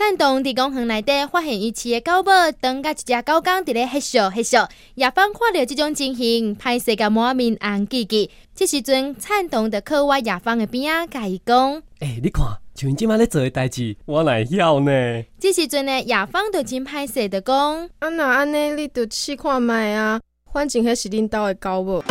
灿东伫公园内底发现遗弃个狗尾当甲一只狗公伫咧黑笑黑笑，亚芳看着即种情形，歹势甲满面红叽叽。即时阵，灿东就靠我亚芳个边仔，甲伊讲：“诶、你看，像即摆咧做个代志，我来晓呢。”即时阵呢，亚芳就真歹势的讲：“啊那安尼，你着试看卖啊，反正迄是恁兜个狗尾。”